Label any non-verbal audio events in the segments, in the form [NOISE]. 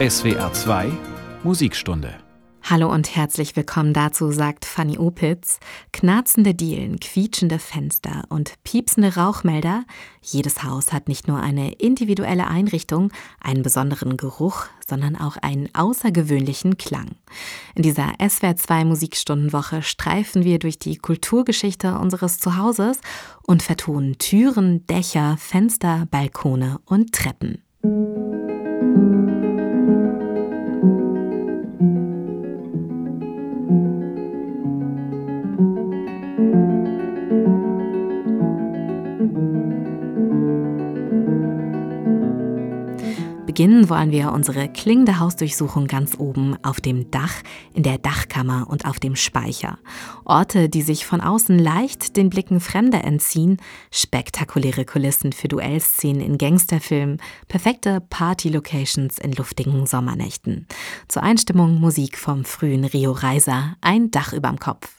SWR 2 Musikstunde Hallo und herzlich willkommen dazu, sagt Fanny Opitz. Knarzende Dielen, quietschende Fenster und piepsende Rauchmelder. Jedes Haus hat nicht nur eine individuelle Einrichtung, einen besonderen Geruch, sondern auch einen außergewöhnlichen Klang. In dieser SWR 2 Musikstundenwoche streifen wir durch die Kulturgeschichte unseres Zuhauses und vertonen Türen, Dächer, Fenster, Balkone und Treppen. Beginnen wollen wir unsere klingende Hausdurchsuchung ganz oben auf dem Dach, in der Dachkammer und auf dem Speicher. Orte, die sich von außen leicht den Blicken Fremder entziehen, spektakuläre Kulissen für Duellszenen in Gangsterfilmen, perfekte Party-Locations in luftigen Sommernächten. Zur Einstimmung Musik vom frühen Rio Reiser, ein Dach überm Kopf.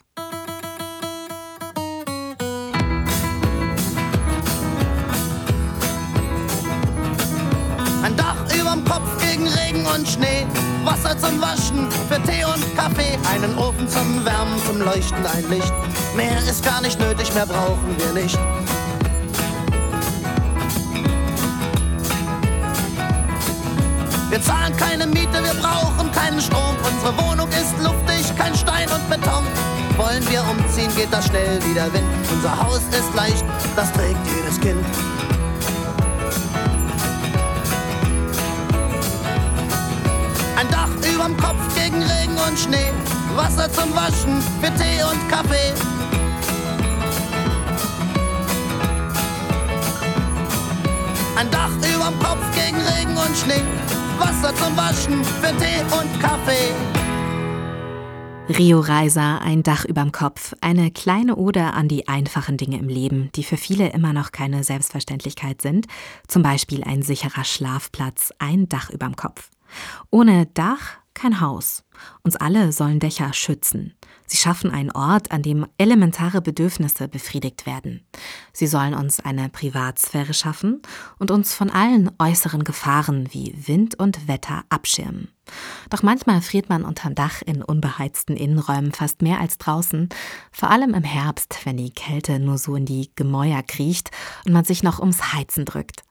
Zum Waschen, für Tee und Kaffee, einen Ofen zum Wärmen, zum Leuchten, ein Licht. Mehr ist gar nicht nötig, mehr brauchen wir nicht. Wir zahlen keine Miete, wir brauchen keinen Strom. Unsere Wohnung ist luftig, kein Stein und Beton. Wollen wir umziehen, geht das schnell wie der Wind. Unser Haus ist leicht, das trägt jedes Kind. Überm Kopf gegen Regen und Schnee. Wasser zum Waschen für Tee und Kaffee. Ein Dach überm Kopf gegen Regen und Schnee. Wasser zum Waschen für Tee und Kaffee. Rio Reiser, ein Dach überm Kopf, eine kleine Ode an die einfachen Dinge im Leben, die für viele immer noch keine Selbstverständlichkeit sind, zum Beispiel ein sicherer Schlafplatz, ein Dach überm Kopf. Ohne Dach kein Haus. Uns alle sollen Dächer schützen. Sie schaffen einen Ort, an dem elementare Bedürfnisse befriedigt werden. Sie sollen uns eine Privatsphäre schaffen und uns von allen äußeren Gefahren wie Wind und Wetter abschirmen. Doch manchmal friert man unterm Dach in unbeheizten Innenräumen fast mehr als draußen, vor allem im Herbst, wenn die Kälte nur so in die Gemäuer kriecht und man sich noch ums Heizen drückt.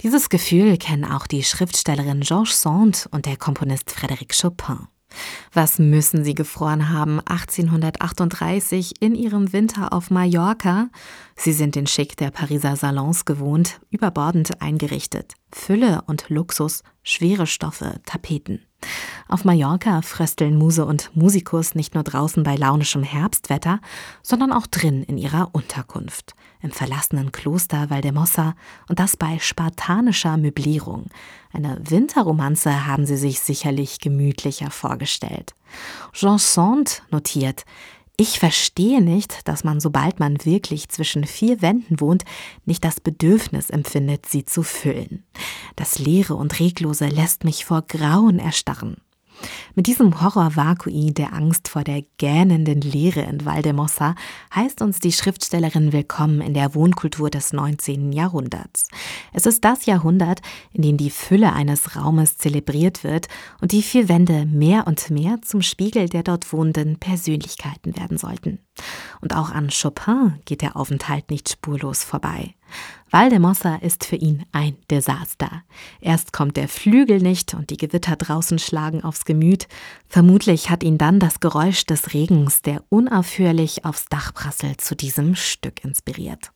Dieses Gefühl kennen auch die Schriftstellerin Georges Sand und der Komponist Frédéric Chopin. Was müssen sie gefroren haben 1838 in ihrem Winter auf Mallorca? Sie sind den Schick der Pariser Salons gewohnt, überbordend eingerichtet. Fülle und Luxus, schwere Stoffe, Tapeten. Auf Mallorca frösteln Muse und Musikus nicht nur draußen bei launischem Herbstwetter, sondern auch drin in ihrer Unterkunft, im verlassenen Kloster Valdemossa und das bei spartanischer Möblierung. Eine Winterromanze haben sie sich sicherlich gemütlicher vorgestellt. Jean Sand notiert, ich verstehe nicht, dass man, sobald man wirklich zwischen vier Wänden wohnt, nicht das Bedürfnis empfindet, sie zu füllen. Das Leere und Reglose lässt mich vor Grauen erstarren. Mit diesem Horror-Vakui der Angst vor der gähnenden Leere in Valdemossa heißt uns die Schriftstellerin willkommen in der Wohnkultur des 19. Jahrhunderts. Es ist das Jahrhundert, in dem die Fülle eines Raumes zelebriert wird und die vier Wände mehr und mehr zum Spiegel der dort wohnenden Persönlichkeiten werden sollten. Und auch an Chopin geht der Aufenthalt nicht spurlos vorbei. Valdemossa ist für ihn ein Desaster. Erst kommt der Flügel nicht und die Gewitter draußen schlagen aufs Gemüt. Vermutlich hat ihn dann das Geräusch des Regens, der unaufhörlich aufs Dach prasselt, zu diesem Stück inspiriert.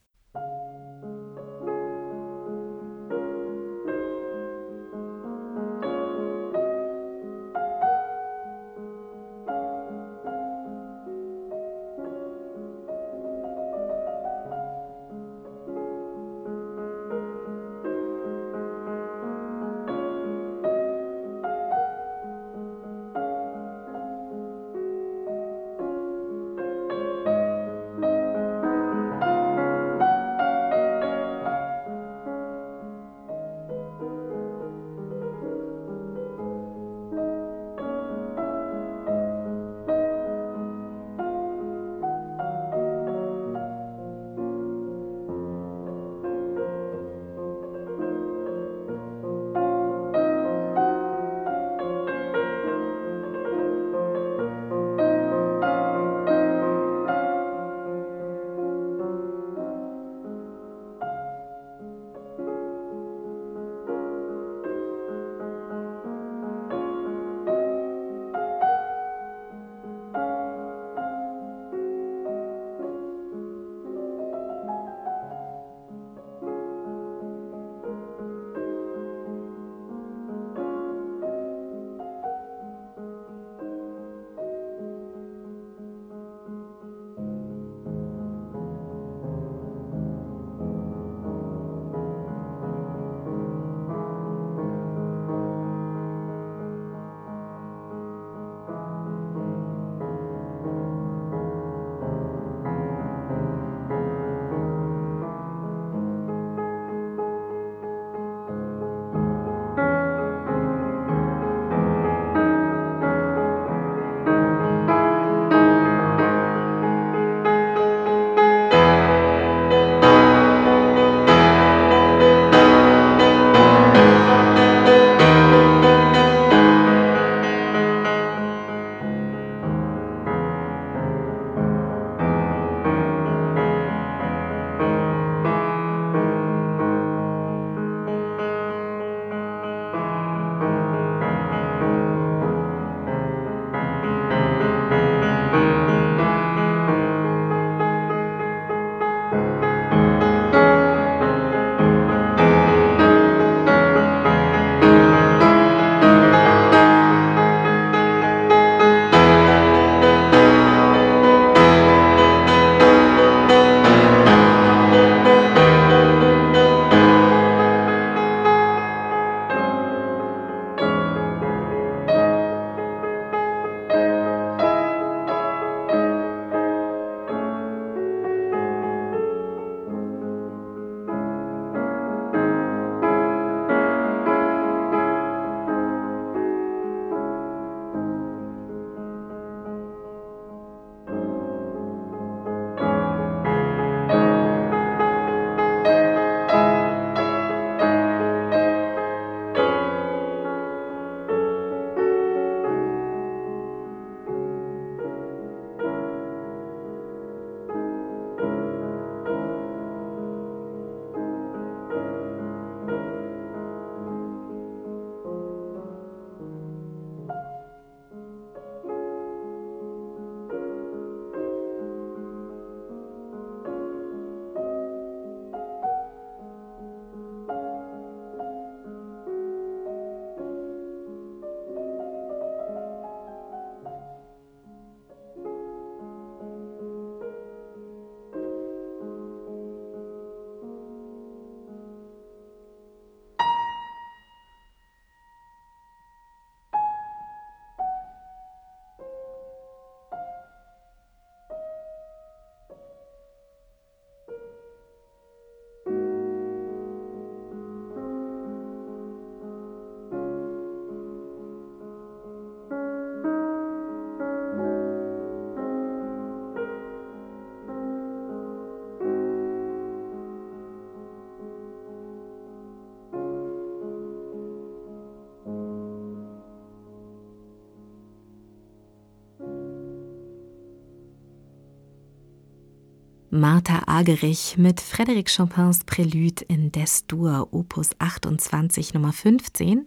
Martha Agerich mit Frédéric Chopins Prélude in Des-Dur, Opus 28 Nummer 15.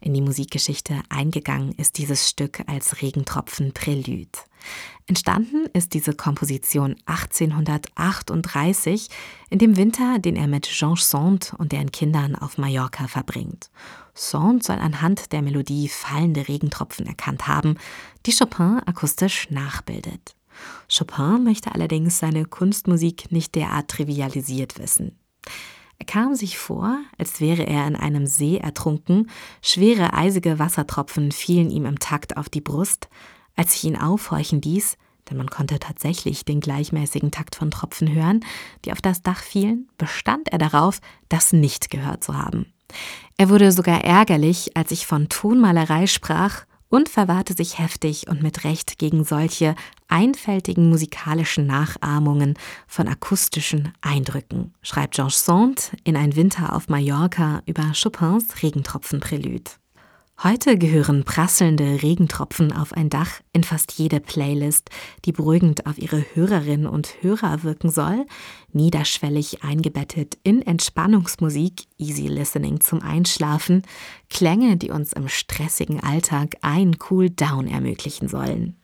In die Musikgeschichte eingegangen ist dieses Stück als Regentropfen Prélude. Entstanden ist diese Komposition 1838 in dem Winter, den er mit Jean Sand und deren Kindern auf Mallorca verbringt. Sand soll anhand der Melodie fallende Regentropfen erkannt haben, die Chopin akustisch nachbildet. Chopin möchte allerdings seine Kunstmusik nicht derart trivialisiert wissen. Er kam sich vor, als wäre er in einem See ertrunken, schwere eisige Wassertropfen fielen ihm im Takt auf die Brust, als ich ihn aufhorchen ließ, denn man konnte tatsächlich den gleichmäßigen Takt von Tropfen hören, die auf das Dach fielen, bestand er darauf, das nicht gehört zu haben. Er wurde sogar ärgerlich, als ich von Tonmalerei sprach und verwahrte sich heftig und mit Recht gegen solche einfältigen musikalischen Nachahmungen von akustischen Eindrücken, schreibt Georges Sand in Ein Winter auf Mallorca über Chopins Regentropfenprälude. Heute gehören prasselnde Regentropfen auf ein Dach in fast jede Playlist, die beruhigend auf ihre Hörerinnen und Hörer wirken soll, niederschwellig eingebettet in Entspannungsmusik, easy listening zum Einschlafen, Klänge, die uns im stressigen Alltag ein Cool Down ermöglichen sollen.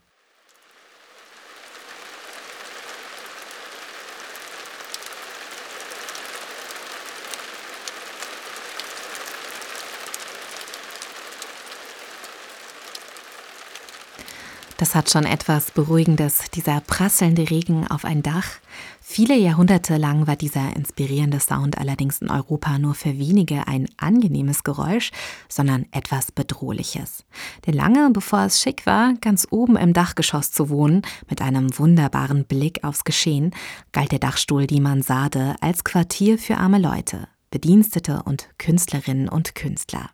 Das hat schon etwas Beruhigendes, dieser prasselnde Regen auf ein Dach. Viele Jahrhunderte lang war dieser inspirierende Sound allerdings in Europa nur für wenige ein angenehmes Geräusch, sondern etwas Bedrohliches. Denn lange bevor es schick war, ganz oben im Dachgeschoss zu wohnen, mit einem wunderbaren Blick aufs Geschehen, galt der Dachstuhl die Mansarde als Quartier für arme Leute, Bedienstete und Künstlerinnen und Künstler.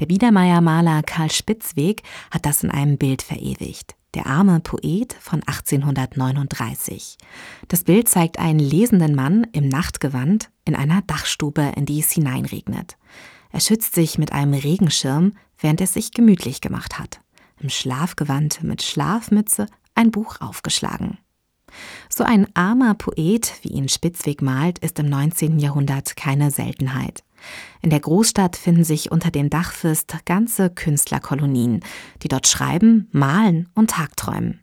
Der Biedermeier-Maler Karl Spitzweg hat das in einem Bild verewigt. Der arme Poet von 1839. Das Bild zeigt einen lesenden Mann im Nachtgewand in einer Dachstube, in die es hineinregnet. Er schützt sich mit einem Regenschirm, während es sich gemütlich gemacht hat. Im Schlafgewand mit Schlafmütze ein Buch aufgeschlagen. So ein armer Poet, wie ihn Spitzweg malt, ist im 19. Jahrhundert keine Seltenheit. In der Großstadt finden sich unter dem Dachfirst ganze Künstlerkolonien, die dort schreiben, malen und tagträumen.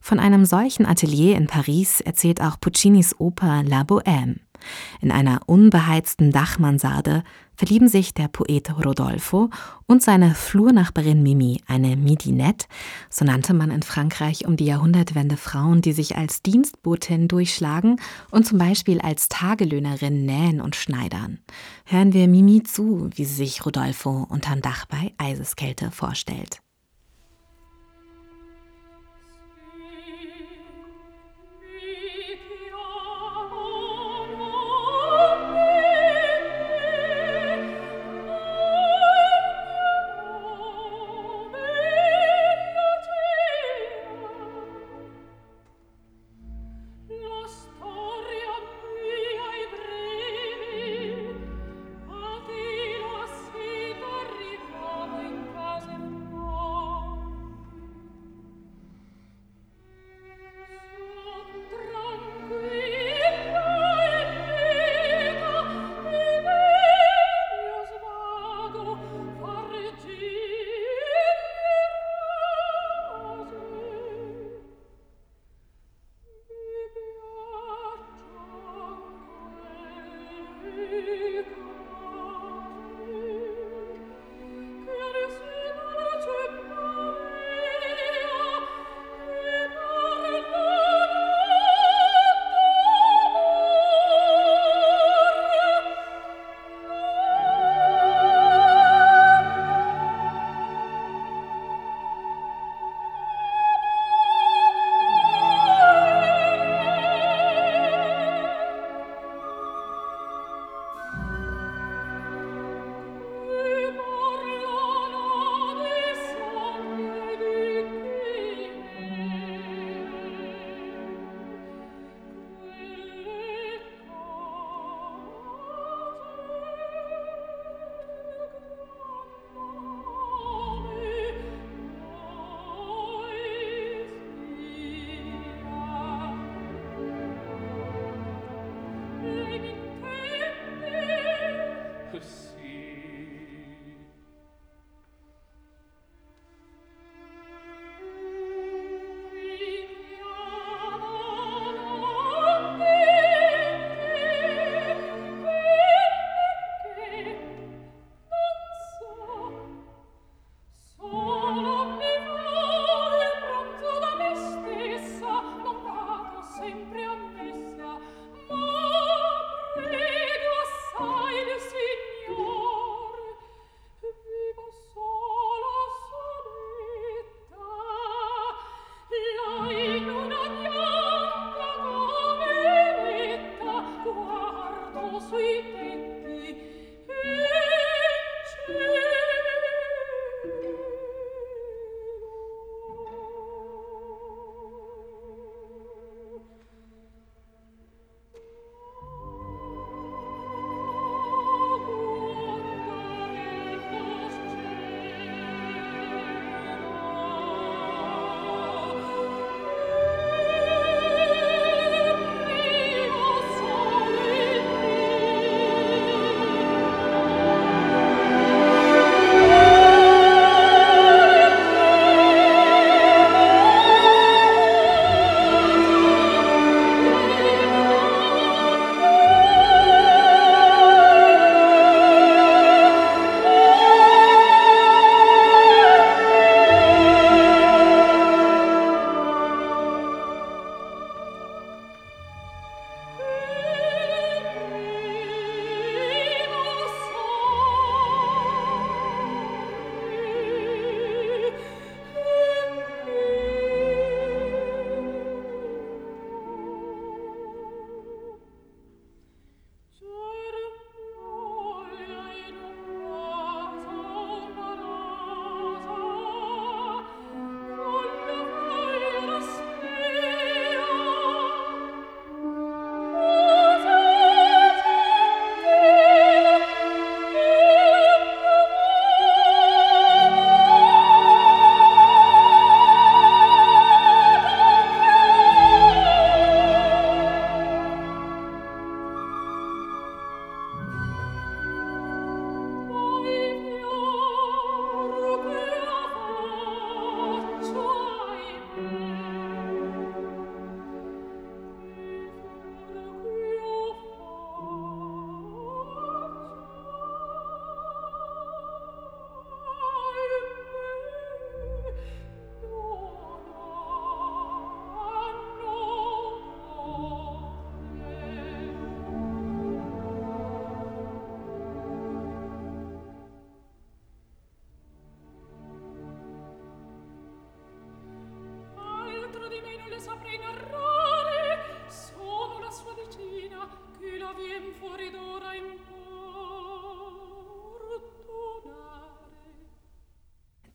Von einem solchen Atelier in Paris erzählt auch Puccinis Oper La Bohème. In einer unbeheizten Dachmansarde verlieben sich der Poet Rodolfo und seine Flurnachbarin Mimi, eine Midinette, so nannte man in Frankreich um die Jahrhundertwende Frauen, die sich als Dienstbotin durchschlagen und zum Beispiel als Tagelöhnerin nähen und schneidern. Hören wir Mimi zu, wie sie sich Rodolfo unterm Dach bei Eiseskälte vorstellt.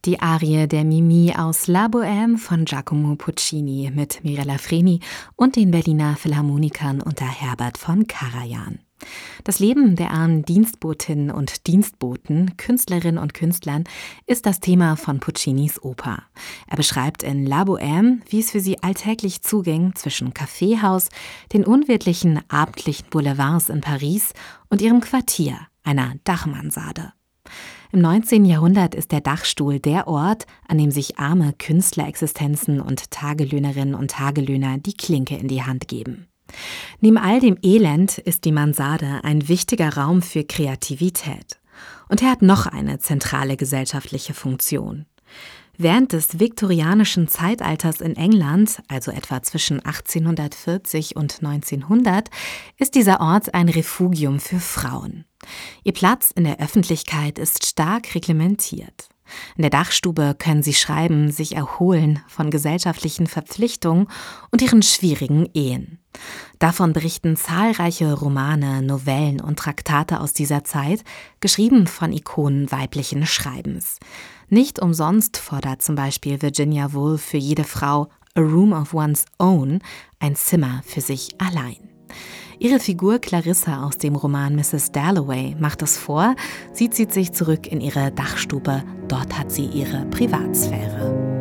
Die Arie der Mimi aus La Bohème von Giacomo Puccini mit Mirella Freni und den Berliner Philharmonikern unter Herbert von Karajan. Das Leben der armen Dienstbotinnen und Dienstboten, Künstlerinnen und Künstlern ist das Thema von Puccinis Oper. Er beschreibt in La Bohème, wie es für sie alltäglich zuging zwischen Kaffeehaus, den unwirtlichen abendlichen Boulevards in Paris und ihrem Quartier, einer Dachmansarde. Im 19. Jahrhundert ist der Dachstuhl der Ort, an dem sich arme Künstlerexistenzen und Tagelöhnerinnen und Tagelöhner die Klinke in die Hand geben. Neben all dem Elend ist die Mansarde ein wichtiger Raum für Kreativität. Und er hat noch eine zentrale gesellschaftliche Funktion. Während des viktorianischen Zeitalters in England, also etwa zwischen 1840 und 1900, ist dieser Ort ein Refugium für Frauen. Ihr Platz in der Öffentlichkeit ist stark reglementiert. In der Dachstube können sie schreiben, sich erholen von gesellschaftlichen Verpflichtungen und ihren schwierigen Ehen. Davon berichten zahlreiche Romane, Novellen und Traktate aus dieser Zeit, geschrieben von Ikonen weiblichen Schreibens. Nicht umsonst fordert zum Beispiel Virginia Woolf für jede Frau A Room of One's Own, ein Zimmer für sich allein. Ihre Figur Clarissa aus dem Roman Mrs. Dalloway macht es vor. Sie zieht sich zurück in ihre Dachstube. Dort hat sie ihre Privatsphäre.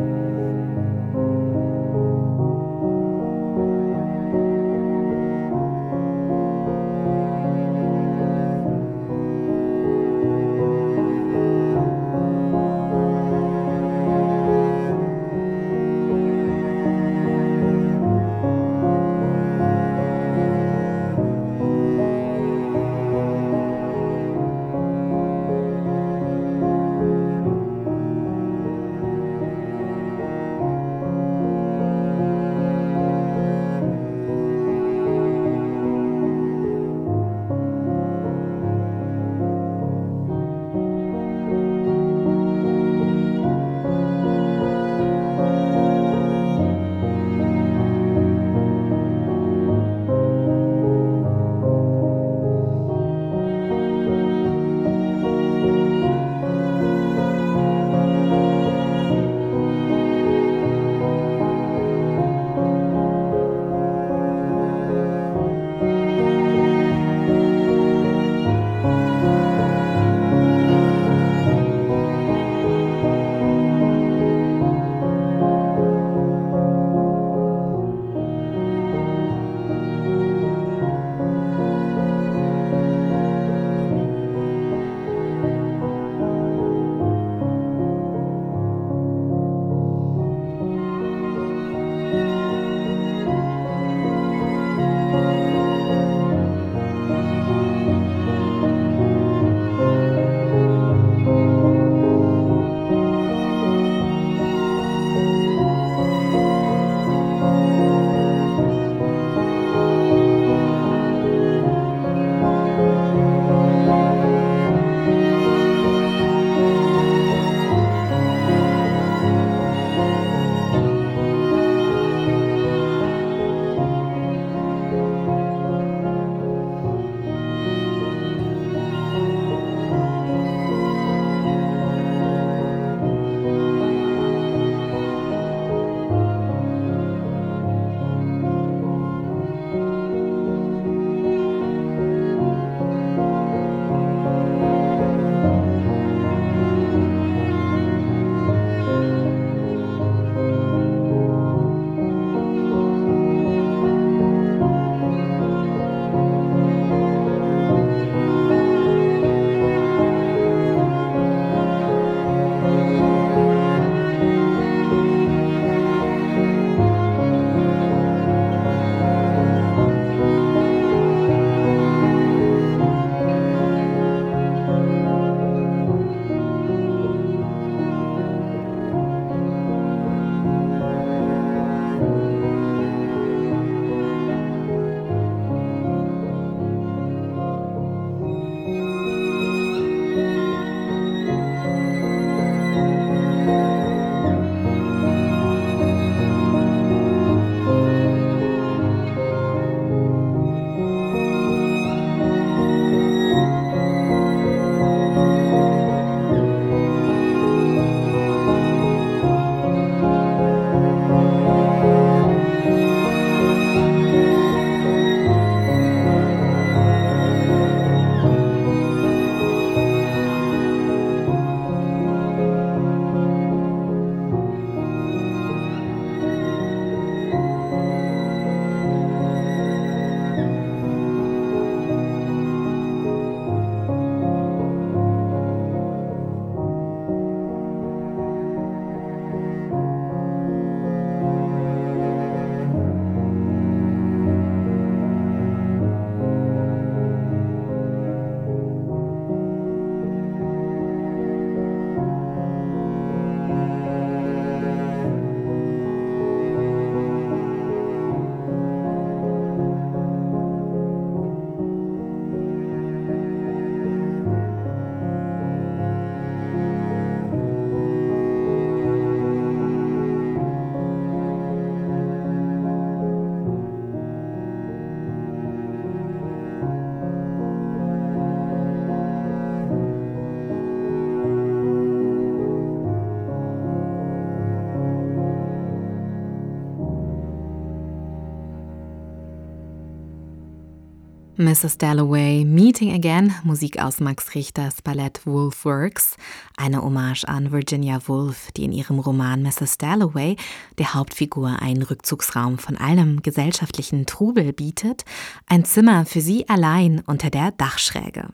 Mrs. Dalloway, Meeting Again, Musik aus Max Richters Ballett Wolf Works, eine Hommage an Virginia Woolf, die in ihrem Roman Mrs. Dalloway der Hauptfigur einen Rückzugsraum von allem gesellschaftlichen Trubel bietet, ein Zimmer für sie allein unter der Dachschräge.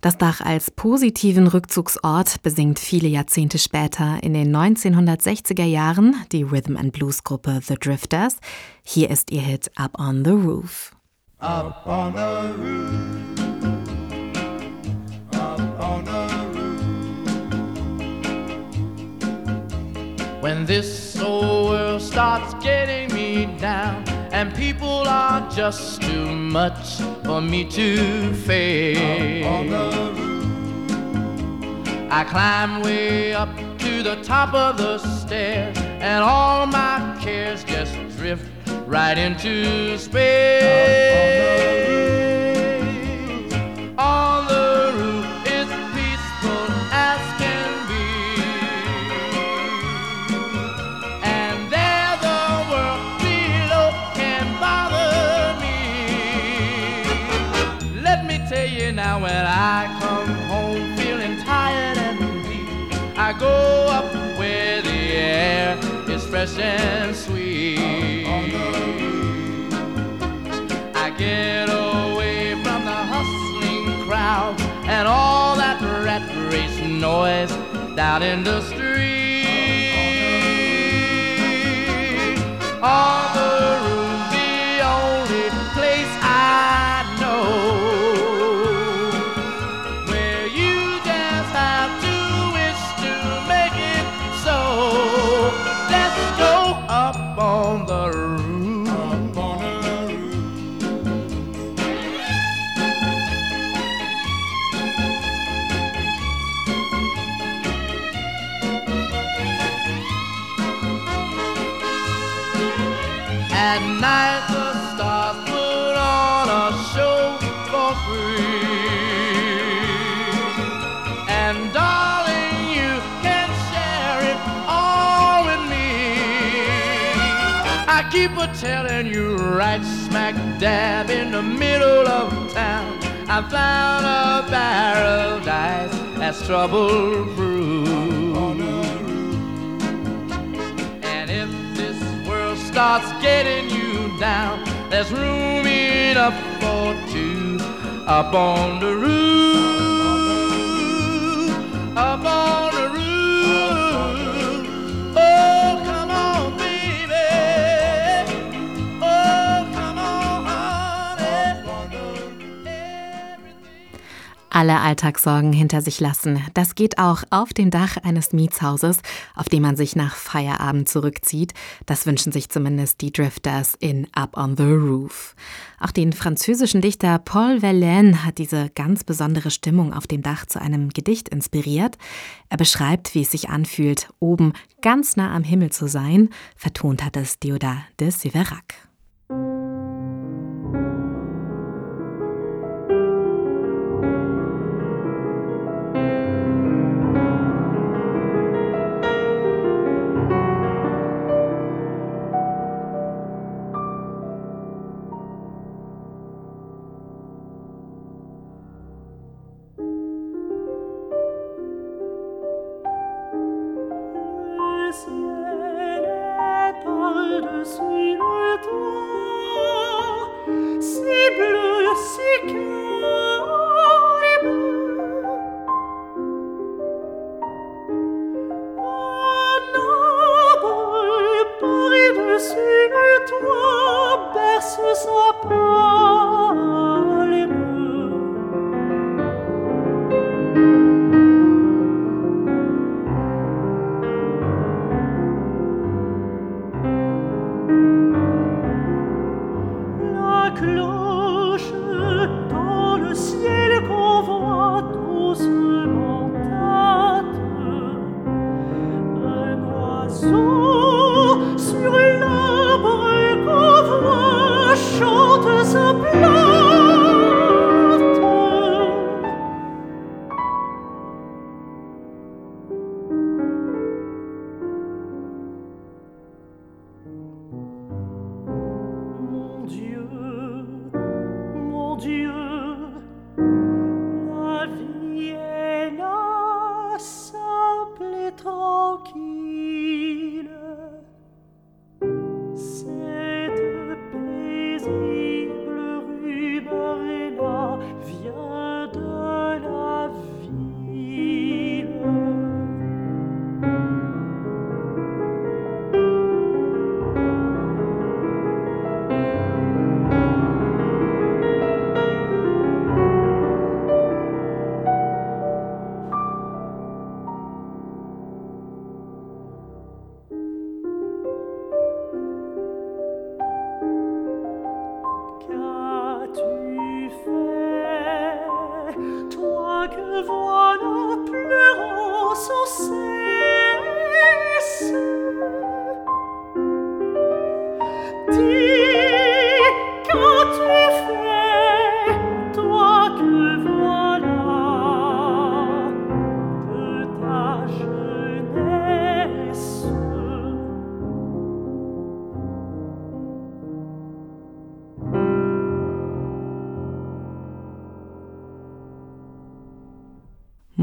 Das Dach als positiven Rückzugsort besingt viele Jahrzehnte später in den 1960er Jahren die Rhythm and Blues Gruppe The Drifters. Hier ist ihr Hit Up on the Roof. Up on the roof. Up on the roof. When this old world starts getting me down and people are just too much for me to face. Up on the roof. I climb way up to the top of the stairs and all my cares just drift right into space. On the roof is peaceful as can be, and there the world below can bother me. Let me tell you now, when I come home feeling tired and weak, I go up where the air is fresh and sweet. And all that rat race noise down in the street. The the At night the stars put on a show for free. And darling, you can share it all with me. I keep a telling you right smack dab in the middle of town. I found a paradise that's trouble proof. Starts getting you down, there's room enough for two up on the roof. Alle Alltagssorgen hinter sich lassen. Das geht auch auf dem Dach eines Mietshauses, auf dem man sich nach Feierabend zurückzieht. Das wünschen sich zumindest die Drifters in Up on the Roof. Auch den französischen Dichter Paul Verlaine hat diese ganz besondere Stimmung auf dem Dach zu einem Gedicht inspiriert. Er beschreibt, wie es sich anfühlt, oben ganz nah am Himmel zu sein. Vertont hat es Deodat de Séverac.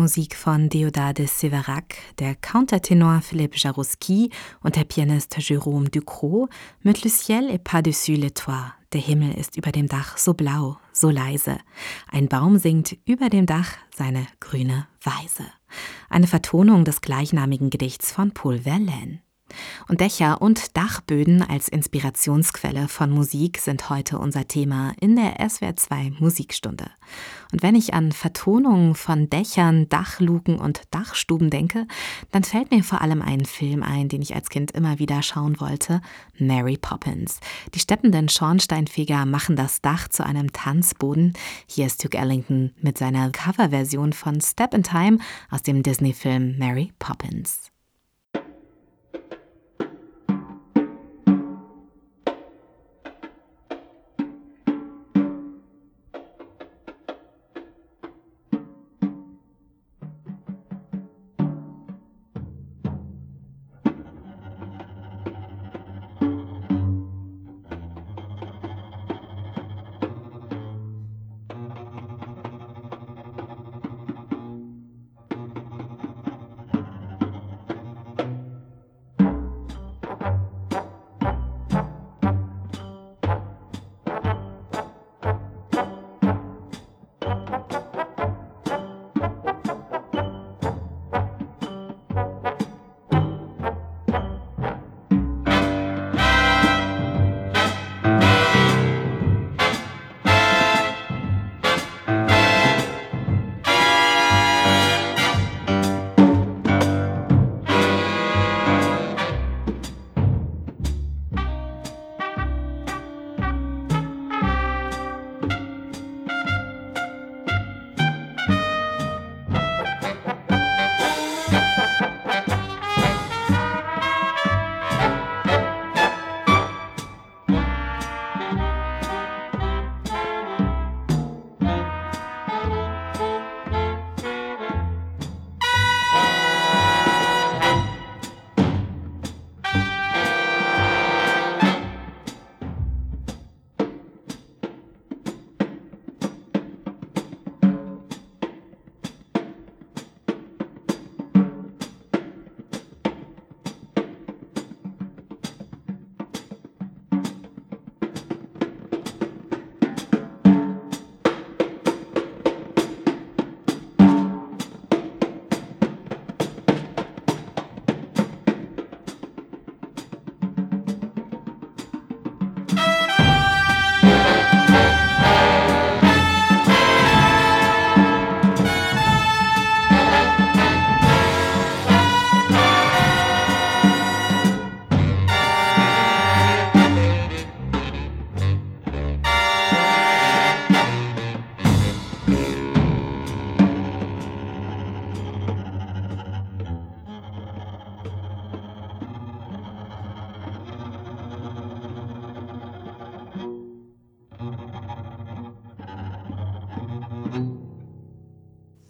Musik von Deodat Séverac, der Countertenor Philippe Jarouski und der Pianist Jérôme Ducrot mit Le ciel est par-dessus le toit. Der Himmel ist über dem Dach so blau, so leise. Ein Baum singt über dem Dach seine grüne Weise. Eine Vertonung des gleichnamigen Gedichts von Paul Verlaine. Und Dächer und Dachböden als Inspirationsquelle von Musik sind heute unser Thema in der SWR2 Musikstunde. Und wenn ich an Vertonungen von Dächern, Dachluken und Dachstuben denke, dann fällt mir vor allem ein Film ein, den ich als Kind immer wieder schauen wollte, Mary Poppins. Die steppenden Schornsteinfeger machen das Dach zu einem Tanzboden. Hier ist Duke Ellington mit seiner Coverversion von Step in Time aus dem Disney-Film Mary Poppins.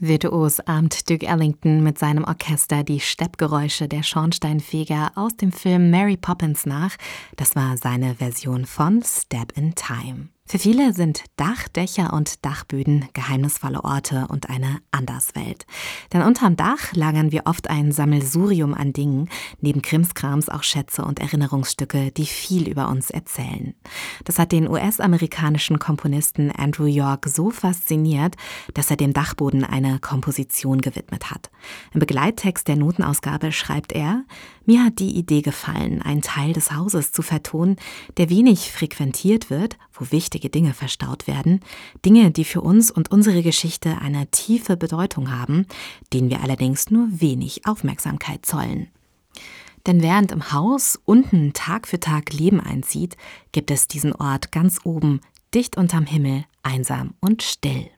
Virtuos ahmt Duke Ellington mit seinem Orchester die Steppgeräusche der Schornsteinfeger aus dem Film Mary Poppins nach. Das war seine Version von Step in Time. Für viele sind Dachdächer und Dachböden geheimnisvolle Orte und eine Anderswelt. Denn unterm Dach lagern wir oft ein Sammelsurium an Dingen, neben Krimskrams auch Schätze und Erinnerungsstücke, die viel über uns erzählen. Das hat den US-amerikanischen Komponisten Andrew York so fasziniert, dass er dem Dachboden eine Komposition gewidmet hat. Im Begleittext der Notenausgabe schreibt er, mir hat die Idee gefallen, einen Teil des Hauses zu vertonen, der wenig frequentiert wird, wo wichtige Dinge verstaut werden, Dinge, die für uns und unsere Geschichte eine tiefe Bedeutung haben, denen wir allerdings nur wenig Aufmerksamkeit zollen. Denn während im Haus unten Tag für Tag Leben einzieht, gibt es diesen Ort ganz oben, dicht unterm Himmel, einsam und still.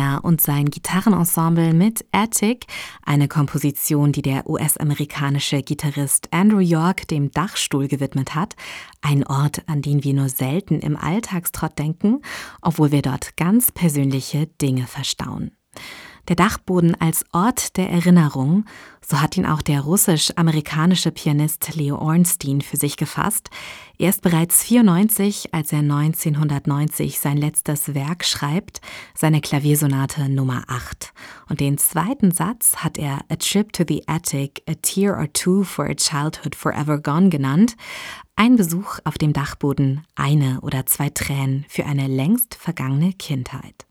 Lehner und sein Gitarrenensemble mit Attic, eine Komposition, die der US-amerikanische Gitarrist Andrew York dem Dachstuhl gewidmet hat, ein Ort, an den wir nur selten im Alltagstrott denken, obwohl wir dort ganz persönliche Dinge verstauen. Der Dachboden als Ort der Erinnerung, so hat ihn auch der russisch-amerikanische Pianist Leo Ornstein für sich gefasst. Er ist bereits 94, als er 1990 sein letztes Werk schreibt, seine Klaviersonate Nummer 8. Und den zweiten Satz hat er A Trip to the Attic, A Tear or Two for a Childhood Forever Gone genannt. Ein Besuch auf dem Dachboden, eine oder zwei Tränen für eine längst vergangene Kindheit.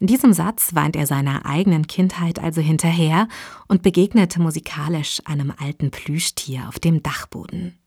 In diesem Satz weint er seiner eigenen Kindheit also hinterher und begegnete musikalisch einem alten Plüschtier auf dem Dachboden.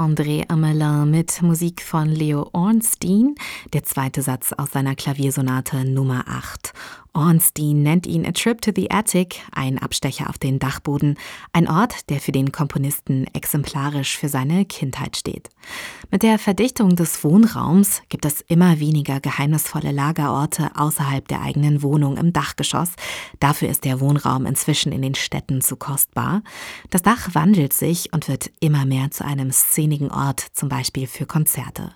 Marc-André Amelin mit Musik von Leo Ornstein, der zweite Satz aus seiner Klaviersonate Nummer 8. Ornstein nennt ihn A Trip to the Attic, ein Abstecher auf den Dachboden, ein Ort, der für den Komponisten exemplarisch für seine Kindheit steht. Mit der Verdichtung des Wohnraums gibt es immer weniger geheimnisvolle Lagerorte außerhalb der eigenen Wohnung im Dachgeschoss. Dafür ist der Wohnraum inzwischen in den Städten zu kostbar. Das Dach wandelt sich und wird immer mehr zu einem szenigen Ort, zum Beispiel für Konzerte.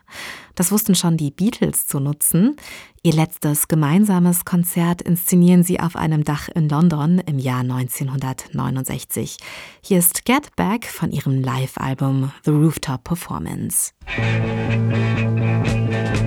Das wussten schon die Beatles zu nutzen. Ihr letztes gemeinsames Konzert inszenieren sie auf einem Dach in London im Jahr 1969. Hier ist Get Back von ihrem Live-Album The Rooftop Performance. Get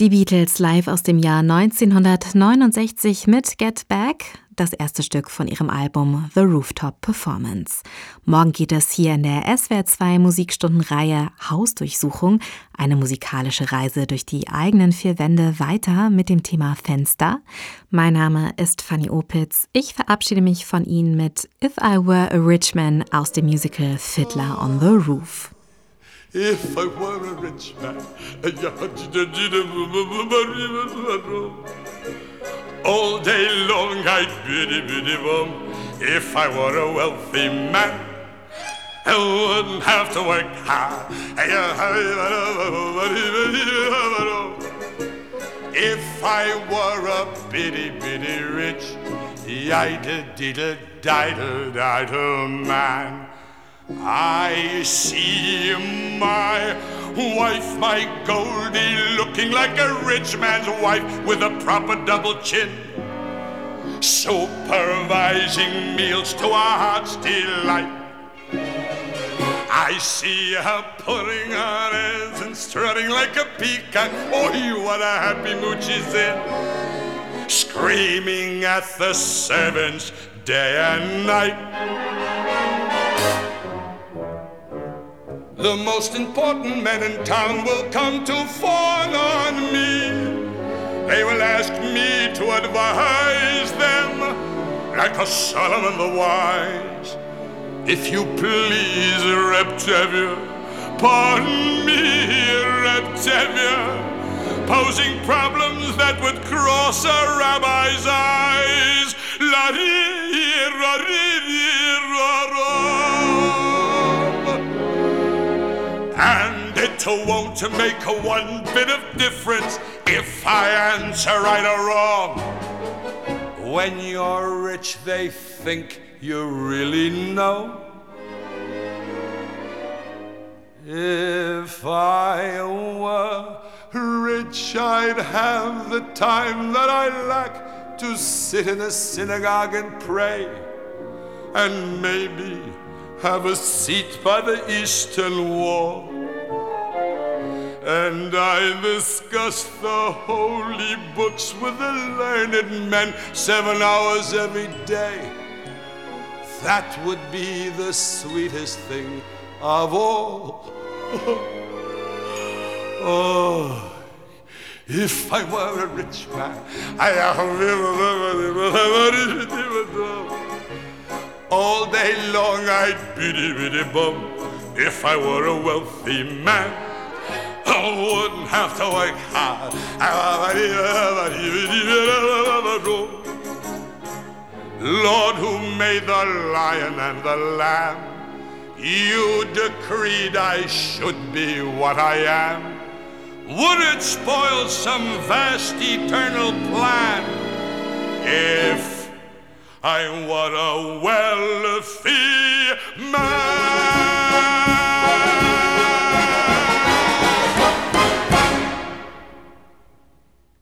Die Beatles live aus dem Jahr 1969 mit Get Back, das erste Stück von ihrem Album The Rooftop Performance. Morgen geht es hier in der SWR2 Musikstundenreihe Hausdurchsuchung, eine musikalische Reise durch die eigenen vier Wände weiter mit dem Thema Fenster. Mein Name ist Fanny Opitz. Ich verabschiede mich von Ihnen mit If I Were a Rich Man aus dem Musical Fiddler on the Roof. If I were a rich man, all day long I'd biddy biddy bum. If I were a wealthy man, I wouldn't have to work hard. If I were a bitty bitty rich, yida diddle diddle diddle man. I see my wife, my Goldie, looking like a rich man's wife with a proper double chin. Supervising meals to our heart's delight. I see her putting on airs and strutting like a peacock. Oh, what a happy mood she's in. Screaming at the servants day and night. The most important men in town will come to fawn on me. They will ask me to advise them like a Solomon the wise. If you please, Reptavia, pardon me, Reptavia, posing problems that would cross a rabbi's eyes. It won't make a one bit of difference if I answer right or wrong. When you're rich, they think you really know. If I were rich, I'd have the time that I lack to sit in a synagogue and pray, and maybe have a seat by the eastern wall. And I discuss the holy books with the learned men seven hours every day. That would be the sweetest thing of all. [LAUGHS] oh, if I were a rich man, [LAUGHS] all day long I'd biddy biddy bum. If I were a wealthy man, I wouldn't have to work hard. Lord, who made the lion and the lamb, you decreed I should be what I am. Would it spoil some vast eternal plan if I were a wealthy man?